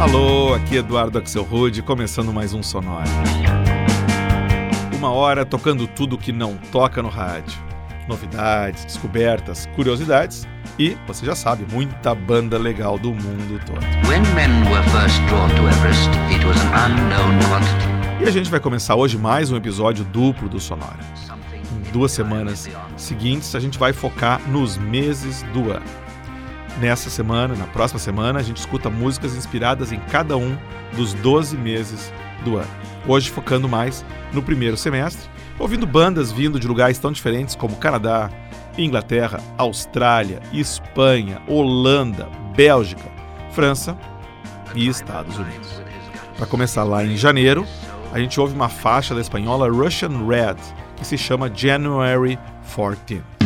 Alô, aqui Eduardo Axel Rude, começando mais um Sonora. Uma hora tocando tudo que não toca no rádio. Novidades, descobertas, curiosidades e, você já sabe, muita banda legal do mundo todo. E a gente vai começar hoje mais um episódio duplo do Sonora. Em duas semanas seguintes, a gente vai focar nos meses do ano. Nessa semana, na próxima semana, a gente escuta músicas inspiradas em cada um dos 12 meses do ano. Hoje focando mais no primeiro semestre, ouvindo bandas vindo de lugares tão diferentes como Canadá, Inglaterra, Austrália, Espanha, Holanda, Bélgica, França e Estados Unidos. Para começar lá em janeiro, a gente ouve uma faixa da espanhola Russian Red, que se chama January 14.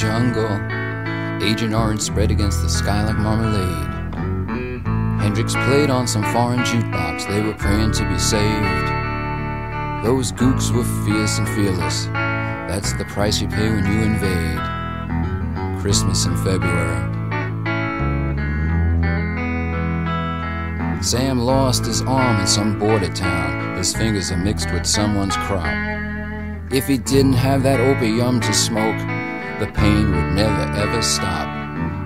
Jungle, Agent Orange spread against the sky like marmalade. Hendrix played on some foreign jukebox, they were praying to be saved. Those gooks were fierce and fearless, that's the price you pay when you invade. Christmas in February. Sam lost his arm in some border town, his fingers are mixed with someone's crop. If he didn't have that opium to smoke, the pain would never ever stop.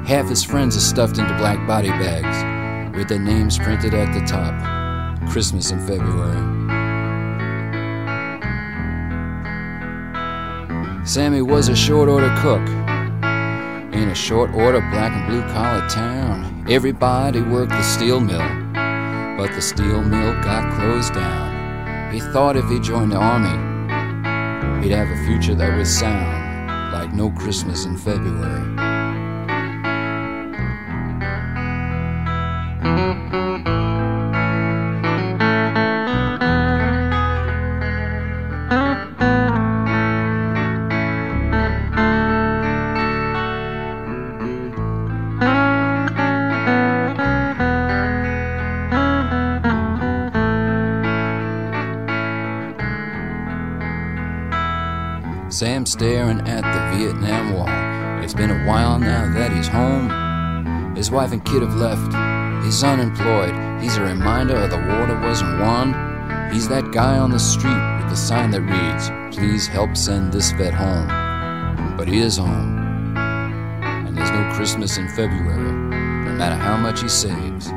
Half his friends are stuffed into black body bags with their names printed at the top. Christmas in February. Sammy was a short order cook in a short order black and blue collar town. Everybody worked the steel mill, but the steel mill got closed down. He thought if he joined the army, he'd have a future that was sound no Christmas in February. Sam staring at the Vietnam Wall. It's been a while now that he's home. His wife and kid have left. He's unemployed. He's a reminder of the war that wasn't won. He's that guy on the street with the sign that reads, Please help send this vet home. But he is home. And there's no Christmas in February, no matter how much he saves.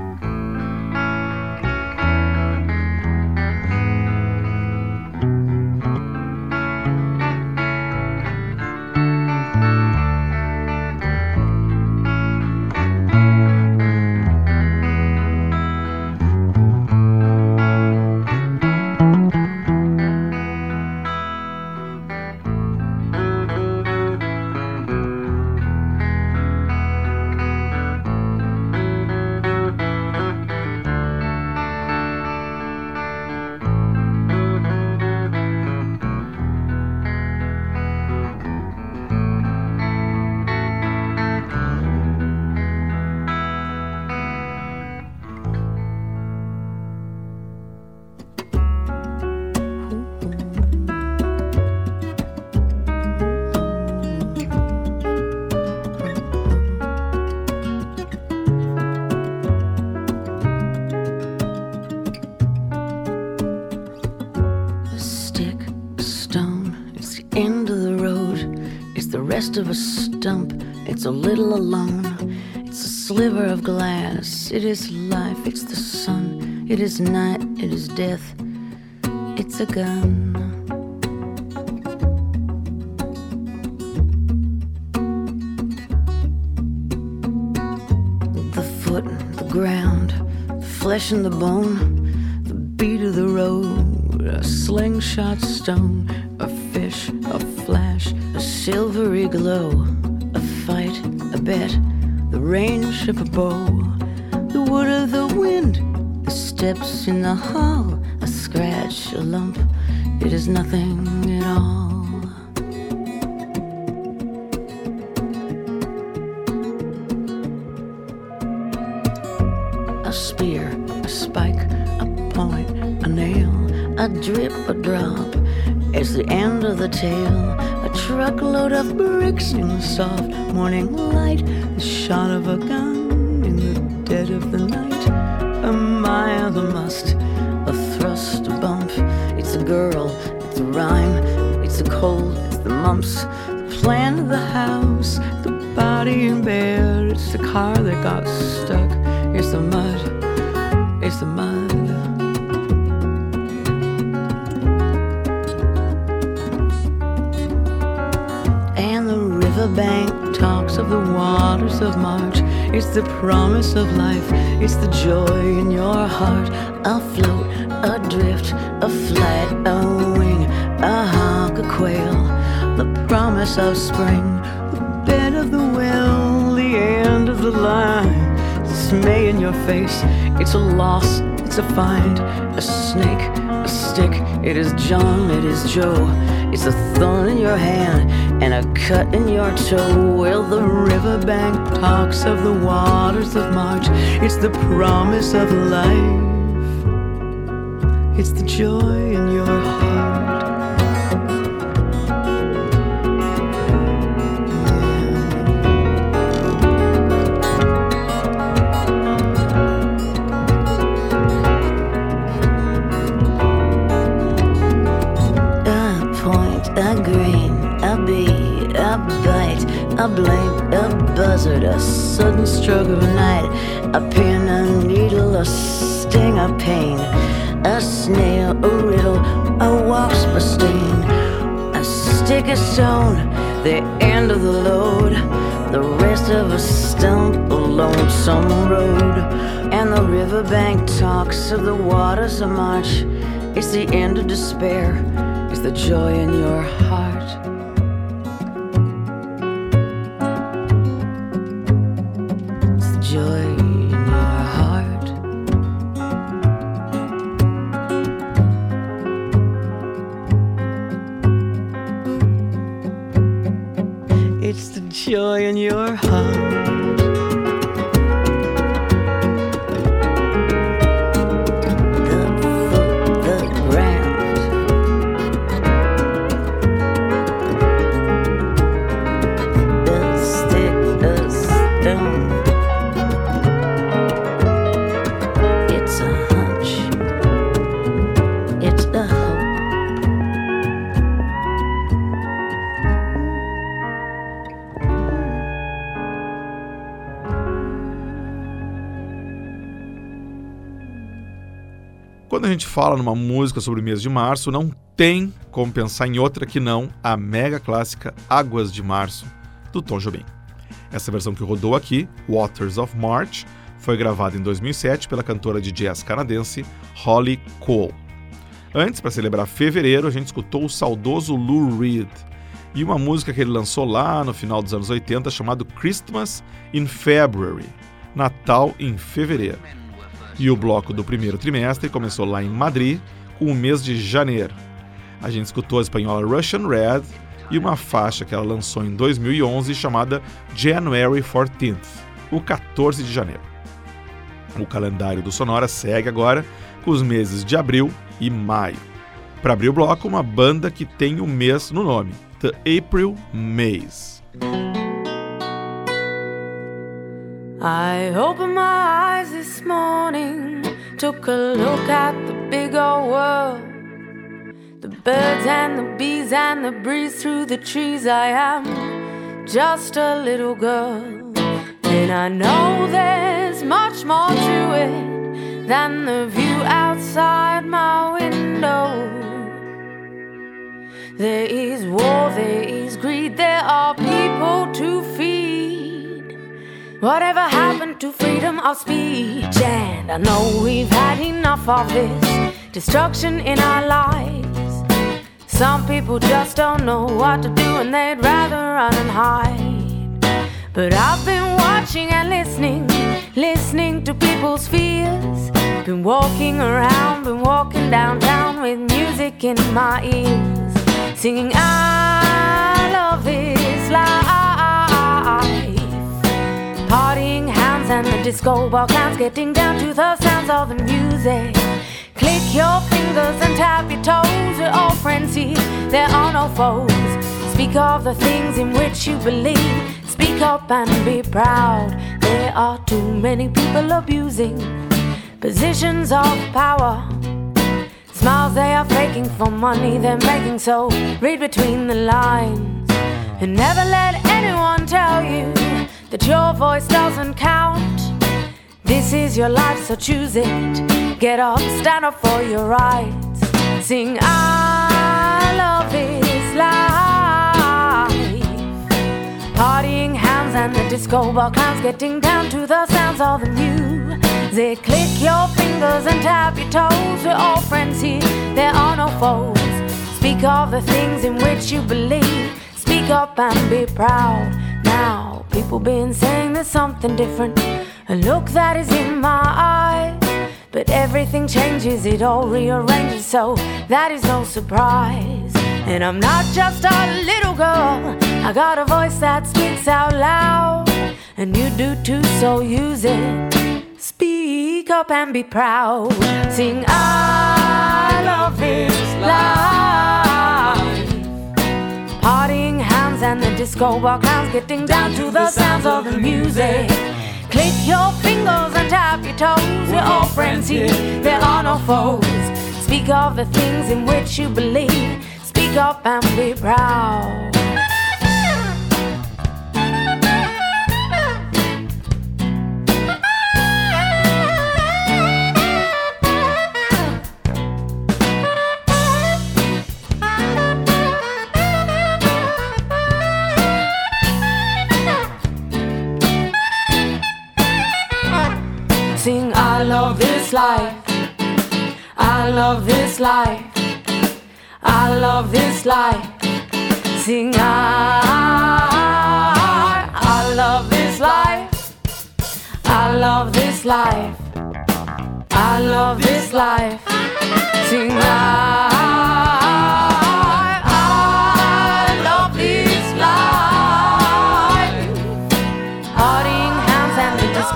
Sun, it is night, it is death, it's a gun. The foot, the ground, the flesh and the bone, the beat of the road, a slingshot stone, a fish, a flash a silvery glow, a fight, a bet, the range of a bow, the wood of the wind, steps in the hall, a scratch, a lump, it is nothing at all. A spear, a spike, a point, a nail, a drip, a drop, it's the end of the tale A truckload of bricks in the soft morning light, the shot of a gun in the dead of the night. A mile, a must, a thrust, a bump. It's a girl, it's a rhyme, it's a cold, it's the mumps. The plan of the house, the body in bed, it's the car that got stuck, it's the mud, the promise of life, it's the joy in your heart. Afloat, adrift, a flight, a wing, a hawk, a quail. The promise of spring, the bed of the well, the end of the line. Dismay in your face, it's a loss, it's a find, a snake, a stick. It is John, it is Joe, it's a thorn in your hand and a cut in your toe. Well, the riverbank talks of the waters of March. It's the promise of life, it's the joy in your a blink, a buzzard, a sudden stroke of night, a pin, a needle, a sting, a pain, a snail, a riddle, a wasp, a sting, a stick, a stone, the end of the load, the rest of a stump, a lonesome road, and the riverbank talks of the waters of March. It's the end of despair, it's the joy in your heart. Gente fala numa música sobre o mês de março, não tem como pensar em outra que não a mega clássica Águas de Março, do Tom Jobim. Essa versão que rodou aqui, Waters of March, foi gravada em 2007 pela cantora de jazz canadense Holly Cole. Antes, para celebrar fevereiro, a gente escutou o saudoso Lou Reed e uma música que ele lançou lá no final dos anos 80 chamado Christmas in February, Natal em Fevereiro. E o bloco do primeiro trimestre começou lá em Madrid com o mês de janeiro. A gente escutou a espanhola Russian Red e uma faixa que ela lançou em 2011 chamada January 14th, o 14 de janeiro. O calendário do Sonora segue agora com os meses de abril e maio. Para abrir o bloco, uma banda que tem o um mês no nome, The April Maze. I opened my eyes this morning, took a look at the big old world. The birds and the bees and the breeze through the trees. I am just a little girl, and I know there's much more to it than the view outside my window. There is war, there is greed, there are people to feed. Whatever happened to freedom of speech? And I know we've had enough of this destruction in our lives. Some people just don't know what to do and they'd rather run and hide. But I've been watching and listening, listening to people's fears. Been walking around, been walking downtown with music in my ears, singing, I love this life. Partying hands and the disco ball clowns getting down to the sounds of the music. Click your fingers and tap your toes. We're all friends here, there are no foes. Speak of the things in which you believe. Speak up and be proud. There are too many people abusing positions of power. Smiles they are faking for money they're making, so read between the lines. And never let anyone tell you that your voice doesn't count. This is your life, so choose it. Get up, stand up for your rights. Sing, I love this life. Partying hands and the disco ball clowns getting down to the sounds of the music. They click your fingers and tap your toes. We're all friends here, there are no foes. Speak of the things in which you believe. Speak up and be proud. People been saying there's something different. A look that is in my eyes. But everything changes, it all rearranges, so that is no surprise. And I'm not just a little girl, I got a voice that speaks out loud. And you do too, so use it. Speak up and be proud. Sing, I love this life. And the disco ball clowns getting down to the sounds of the music. Click your fingers and tap your toes. We're all friends here, there are no foes. Speak of the things in which you believe. Speak up and be proud. Life. I love this life. I love this life. Sing I, I love this life. I love this life. I love this life. Sing I, I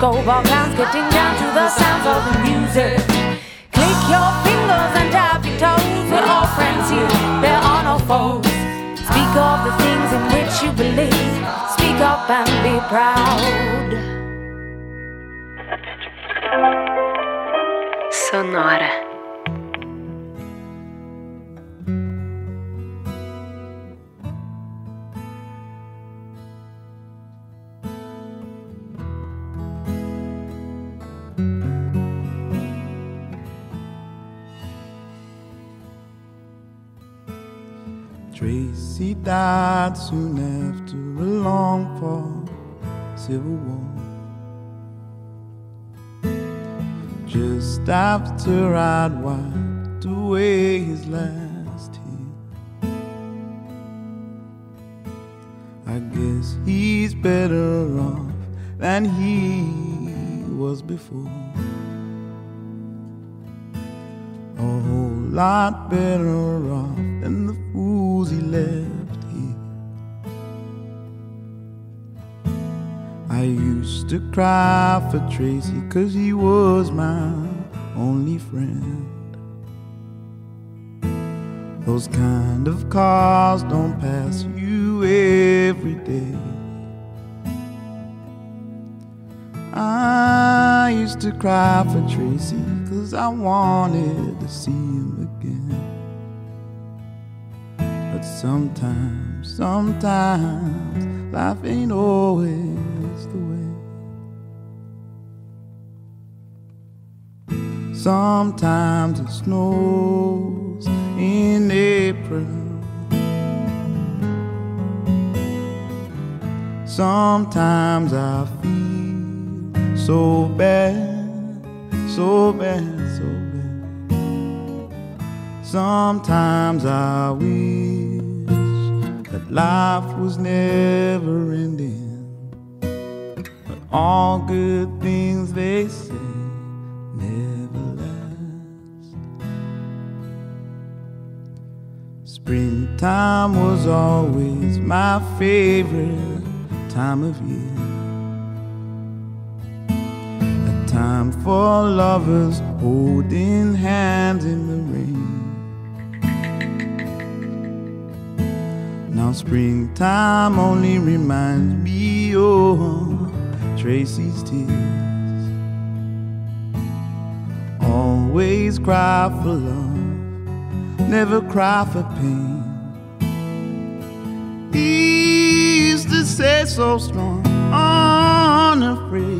and the disco ball clowns getting down to the sounds of the music. Click your fingers and tap your toes. We're all friends here, there are no foes. Speak of the things in which you believe. Speak up and be proud. Sonora. Tracy died soon after a long fall. civil war. Just after I'd wiped away his last tear, I guess he's better off than he was before. A whole lot better off than the fools he left here. I used to cry for Tracy cause he was my only friend. Those kind of cars don't pass you every day. Used to cry for Tracy cause I wanted to see him again. But sometimes, sometimes life ain't always the way. Sometimes it snows in April. Sometimes I feel so bad, so bad, so bad. Sometimes I wish that life was never ending. But all good things they say never last. Springtime was always my favorite time of year. Time for lovers holding hands in the rain. Now springtime only reminds me of Tracy's tears. Always cry for love, never cry for pain. He used to say so strong, unafraid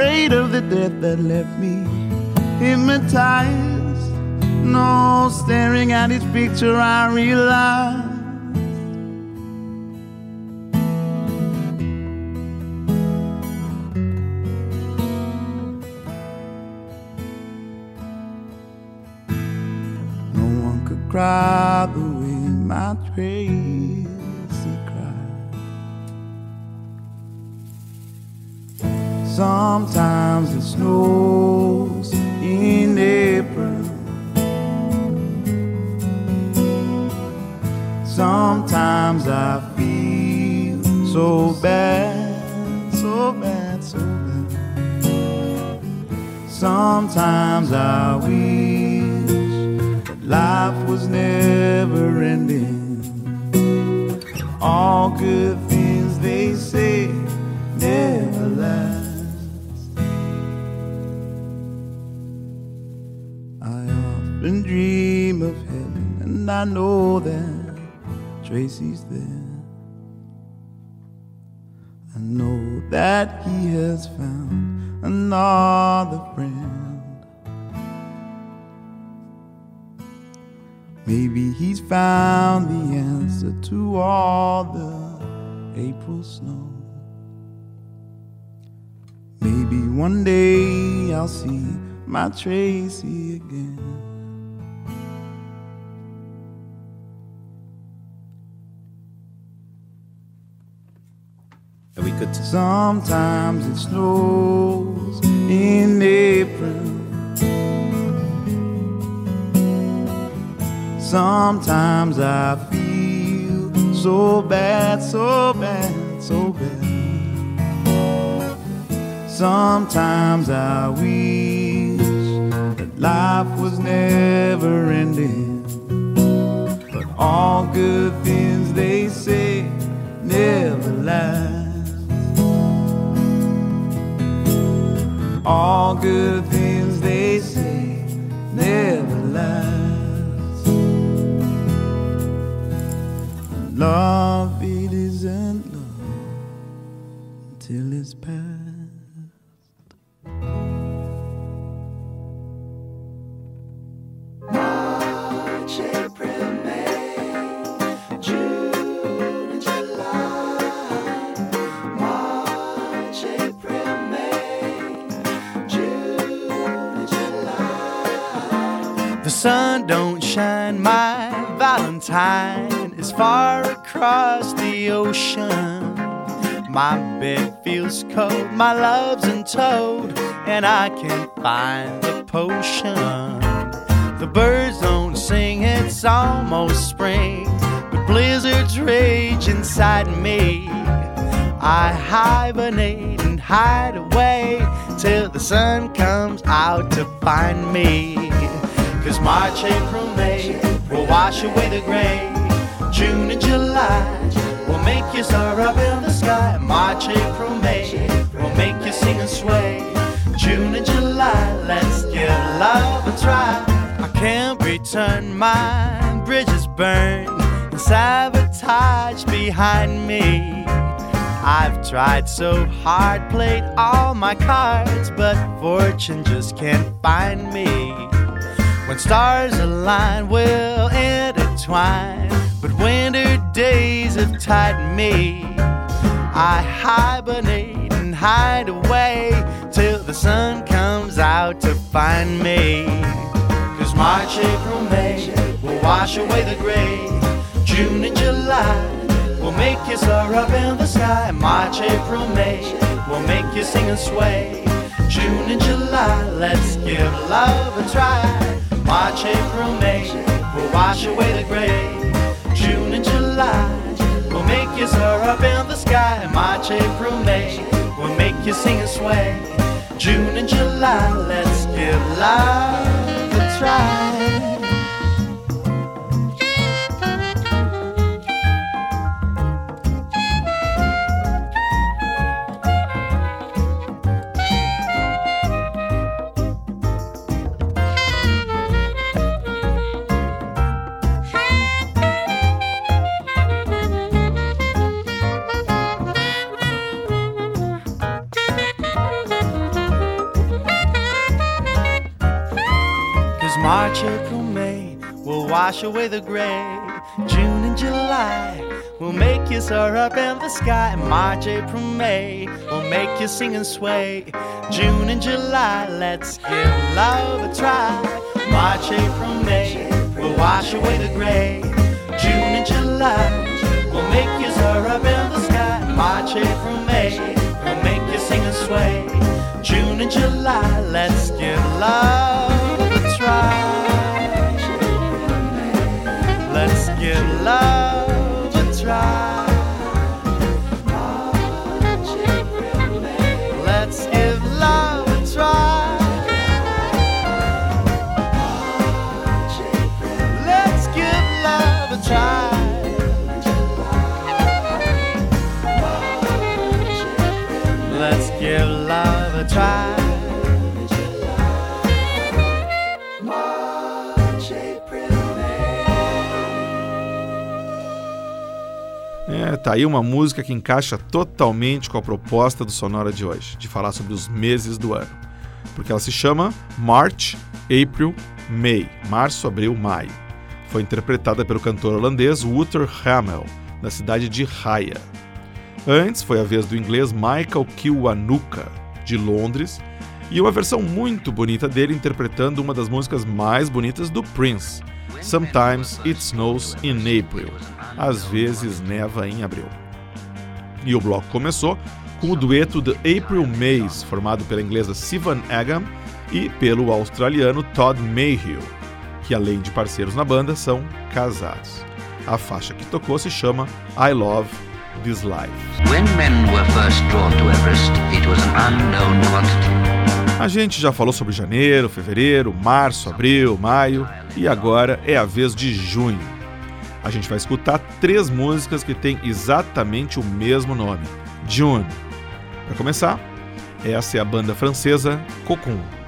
die, unafraid of the death that left me hypnotized. No, staring at his picture, I realized. No one could cry snows in April. Sometimes I feel so bad, so bad, so bad. Sometimes I wish that life was never I know that Tracy's there. I know that he has found another friend. Maybe he's found the answer to all the April snow. Maybe one day I'll see my Tracy again. Sometimes it snows in April. Sometimes I feel so bad, so bad, so bad. Sometimes I wish that life was never ending. But all good things they say never last. All good things they say never last. Love sun don't shine, my Valentine is far across the ocean. My bed feels cold, my love's in toad, and I can't find the potion. The birds don't sing, it's almost spring, but blizzards rage inside me. I hibernate and hide away till the sun comes out to find me. Cause March, April, May will wash away the gray. June and July will make you soar up in the sky. March, April, May will make you sing and sway. June and July, let's give love a try. I can't return my bridges burned and sabotage behind me. I've tried so hard, played all my cards, but fortune just can't find me. When stars align, we'll intertwine, but winter days have tied me. I hibernate and hide away till the sun comes out to find me. Cause March, April, May will wash away the gray. June and July will make you soar up in the sky. March, April, May will make you sing and sway. June and July, let's give love a try. March, April, May will wash away the gray. June and July will make you soar up in the sky. March, April, May will make you sing and sway. June and July, let's give love a try. April, May will wash away the gray. June and July will make you soar up in the sky. March, April, May will make you sing and sway. June and July, let's give love a try. March, April, May will wash away the gray. June and July will make you soar up in the sky. March, April, May will make you sing and sway. June and July, let's give love give tá aí uma música que encaixa totalmente com a proposta do Sonora de hoje, de falar sobre os meses do ano. Porque ela se chama March, April, May, março, abril, maio. Foi interpretada pelo cantor holandês Wouter Hamel, da cidade de Haia. Antes foi a vez do inglês Michael Kiwanuka, de Londres, e uma versão muito bonita dele interpretando uma das músicas mais bonitas do Prince, Sometimes It Snows in April. Às vezes neva em abril. E o bloco começou com o dueto The April Mays, formado pela inglesa Sivan Agam e pelo australiano Todd Mayhew, que além de parceiros na banda, são casados. A faixa que tocou se chama I Love This Life. When men were first drawn to Everest, it was an unknown quantity. A gente já falou sobre janeiro, fevereiro, março, abril, maio e agora é a vez de junho. A gente vai escutar três músicas que têm exatamente o mesmo nome: June. Para começar, essa é a banda francesa Cocoon.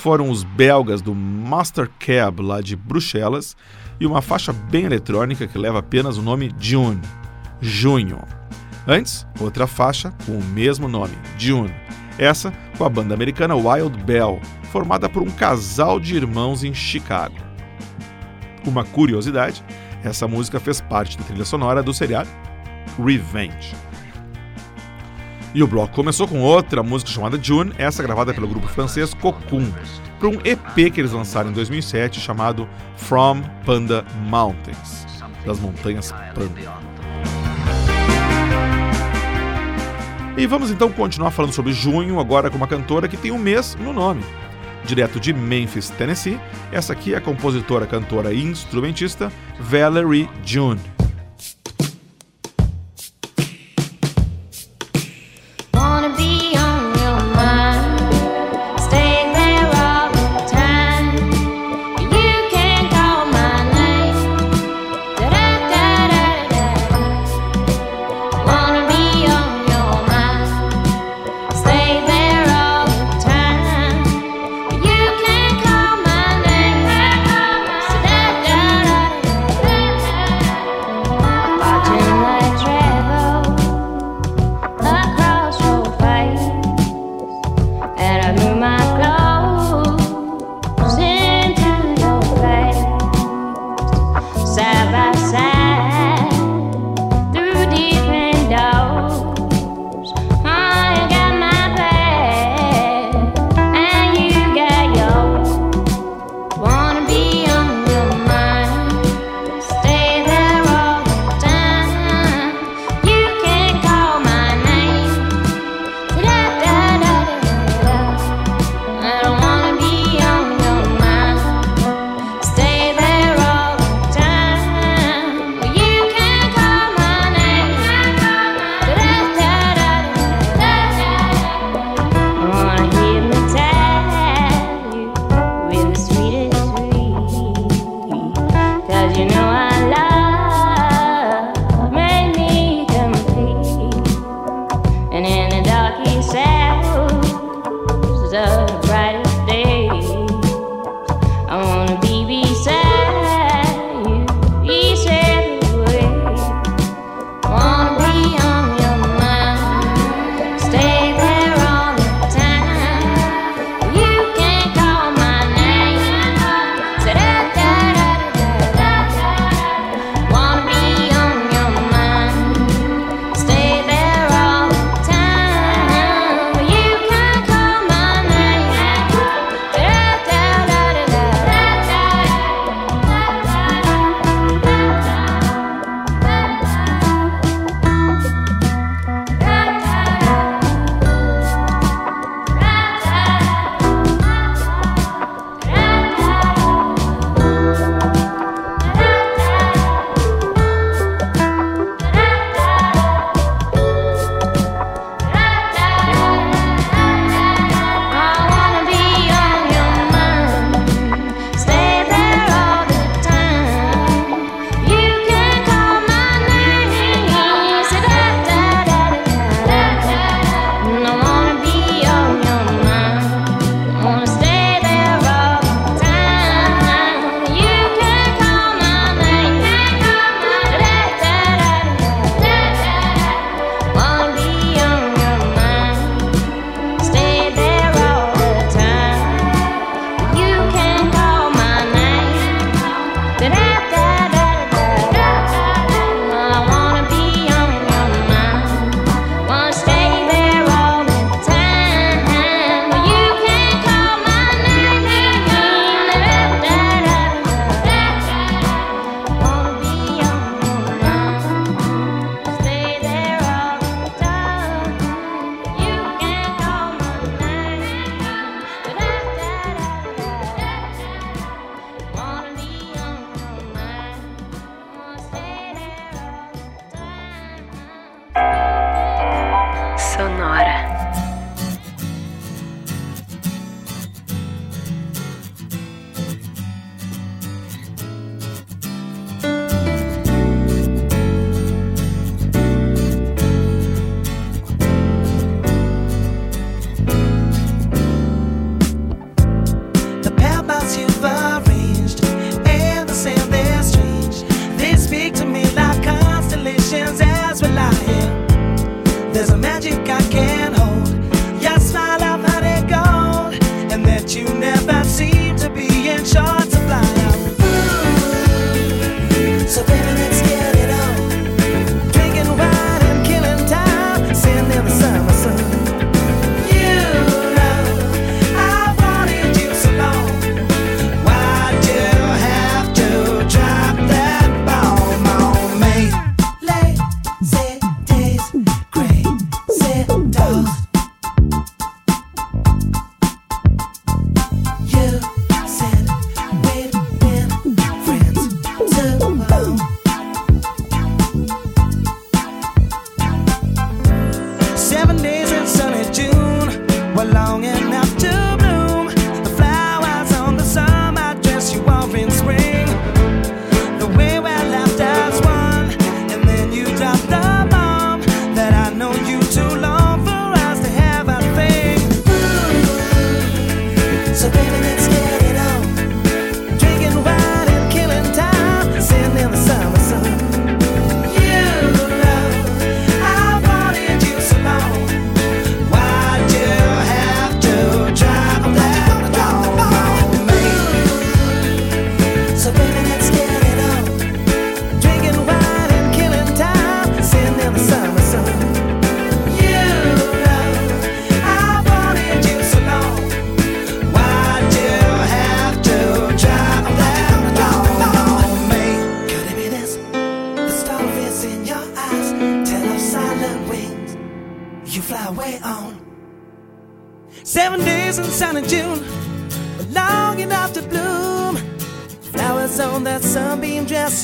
Foram os belgas do Master Cab, lá de Bruxelas, e uma faixa bem eletrônica que leva apenas o nome June, Junho. Antes, outra faixa com o mesmo nome, June. Essa com a banda americana Wild Bell, formada por um casal de irmãos em Chicago. Uma curiosidade, essa música fez parte da trilha sonora do seriado Revenge. E o bloco começou com outra música chamada June, essa gravada pelo grupo francês Cocoon, para um EP que eles lançaram em 2007 chamado From Panda Mountains, das montanhas Panda. E vamos então continuar falando sobre junho, agora com uma cantora que tem um mês no nome. Direto de Memphis, Tennessee, essa aqui é a compositora, cantora e instrumentista Valerie June.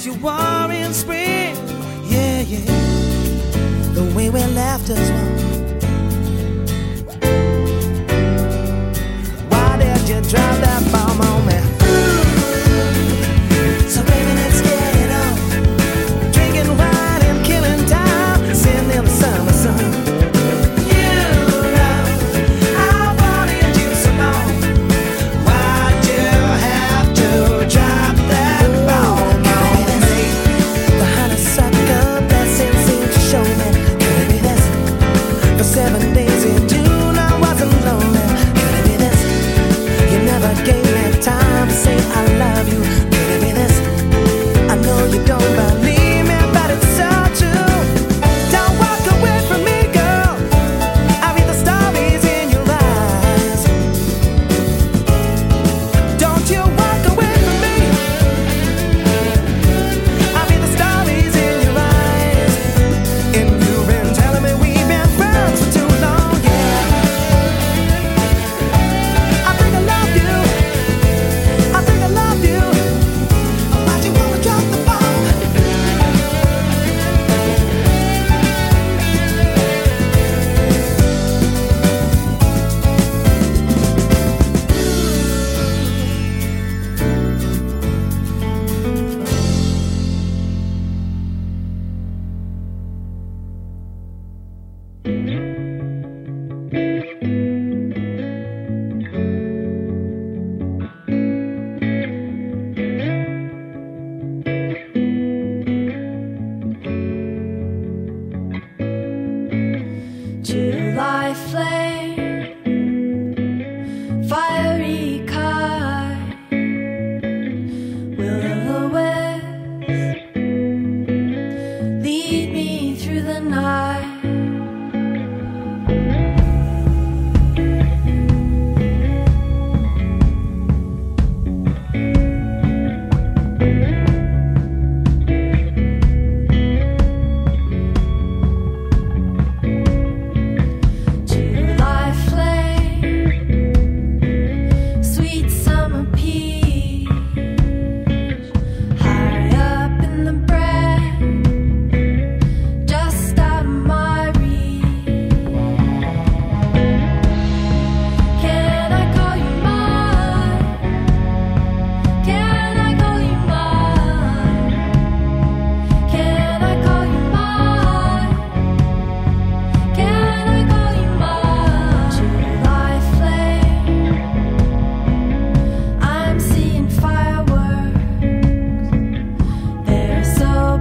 Just out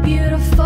beautiful.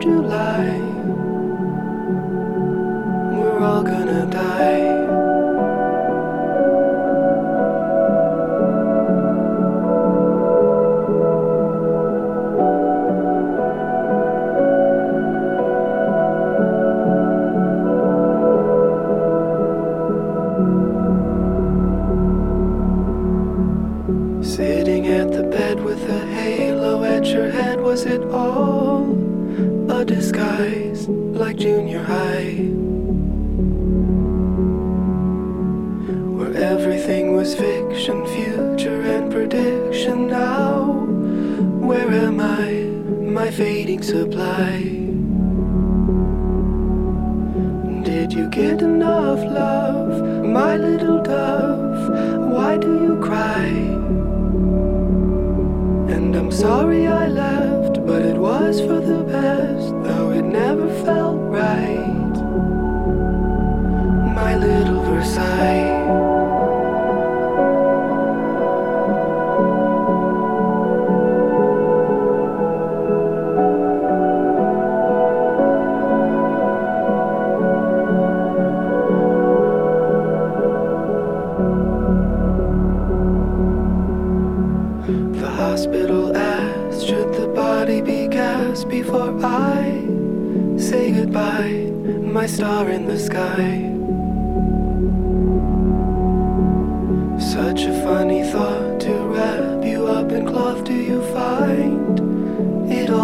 July? We're all gonna die.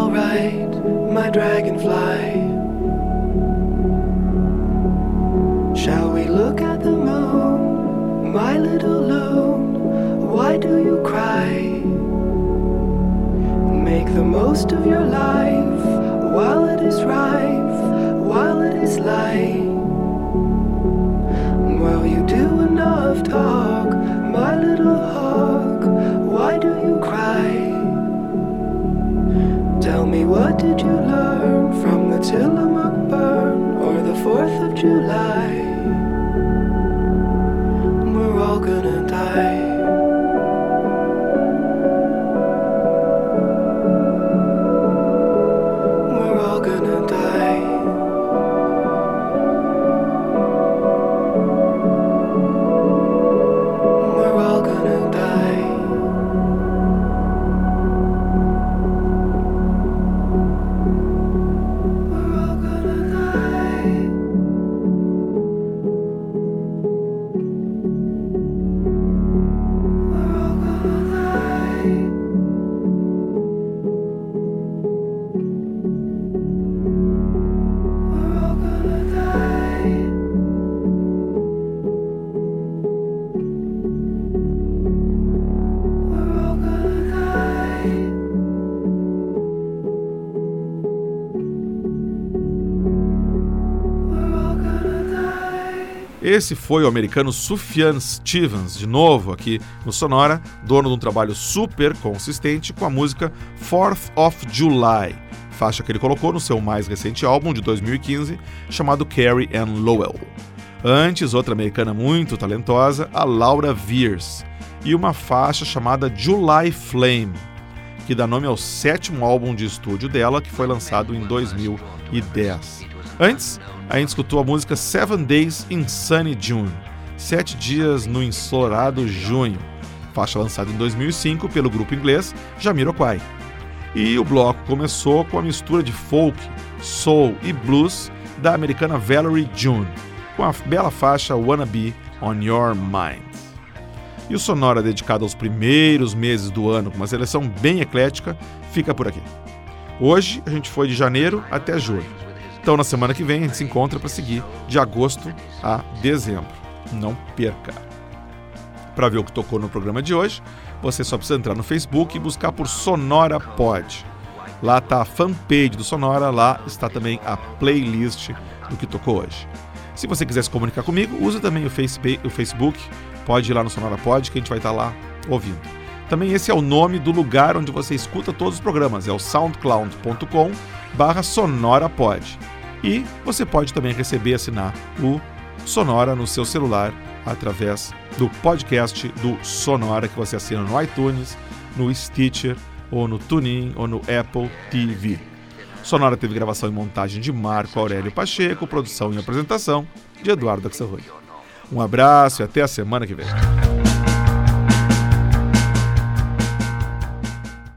Alright, my dragonfly? Shall we look at the moon, my little loon? Why do you cry? Make the most of your life while it is rife, while it is light. Well, you do enough talk, what did you learn from the Tillamook burn or the 4th of July? We're all gonna die. Esse foi o americano Sufjan Stevens, de novo aqui no Sonora, dono de um trabalho super consistente com a música 4th of July, faixa que ele colocou no seu mais recente álbum de 2015, chamado Carrie Ann Lowell. Antes, outra americana muito talentosa, a Laura Veers, e uma faixa chamada July Flame, que dá nome ao sétimo álbum de estúdio dela, que foi lançado em 2010. Antes, a gente escutou a música Seven Days in Sunny June, Sete Dias no Ensolarado Junho, faixa lançada em 2005 pelo grupo inglês Jamiroquai. E o bloco começou com a mistura de folk, soul e blues da americana Valerie June, com a bela faixa Wanna Be On Your Mind. E o Sonora dedicado aos primeiros meses do ano, com uma seleção bem eclética, fica por aqui. Hoje a gente foi de janeiro até julho. Então na semana que vem a gente se encontra para seguir de agosto a dezembro. Não perca! Para ver o que tocou no programa de hoje, você só precisa entrar no Facebook e buscar por Sonora Pod. Lá está a fanpage do Sonora, lá está também a playlist do que tocou hoje. Se você quiser se comunicar comigo, use também o Facebook, pode ir lá no Sonora Pod que a gente vai estar lá ouvindo. Também esse é o nome do lugar onde você escuta todos os programas, é o soundcloud.com barra sonorapod. E você pode também receber e assinar o Sonora no seu celular através do podcast do Sonora que você assina no iTunes, no Stitcher, ou no TuneIn ou no Apple TV. Sonora teve gravação e montagem de Marco Aurélio Pacheco, produção e apresentação de Eduardo Axelrod. Um abraço e até a semana que vem.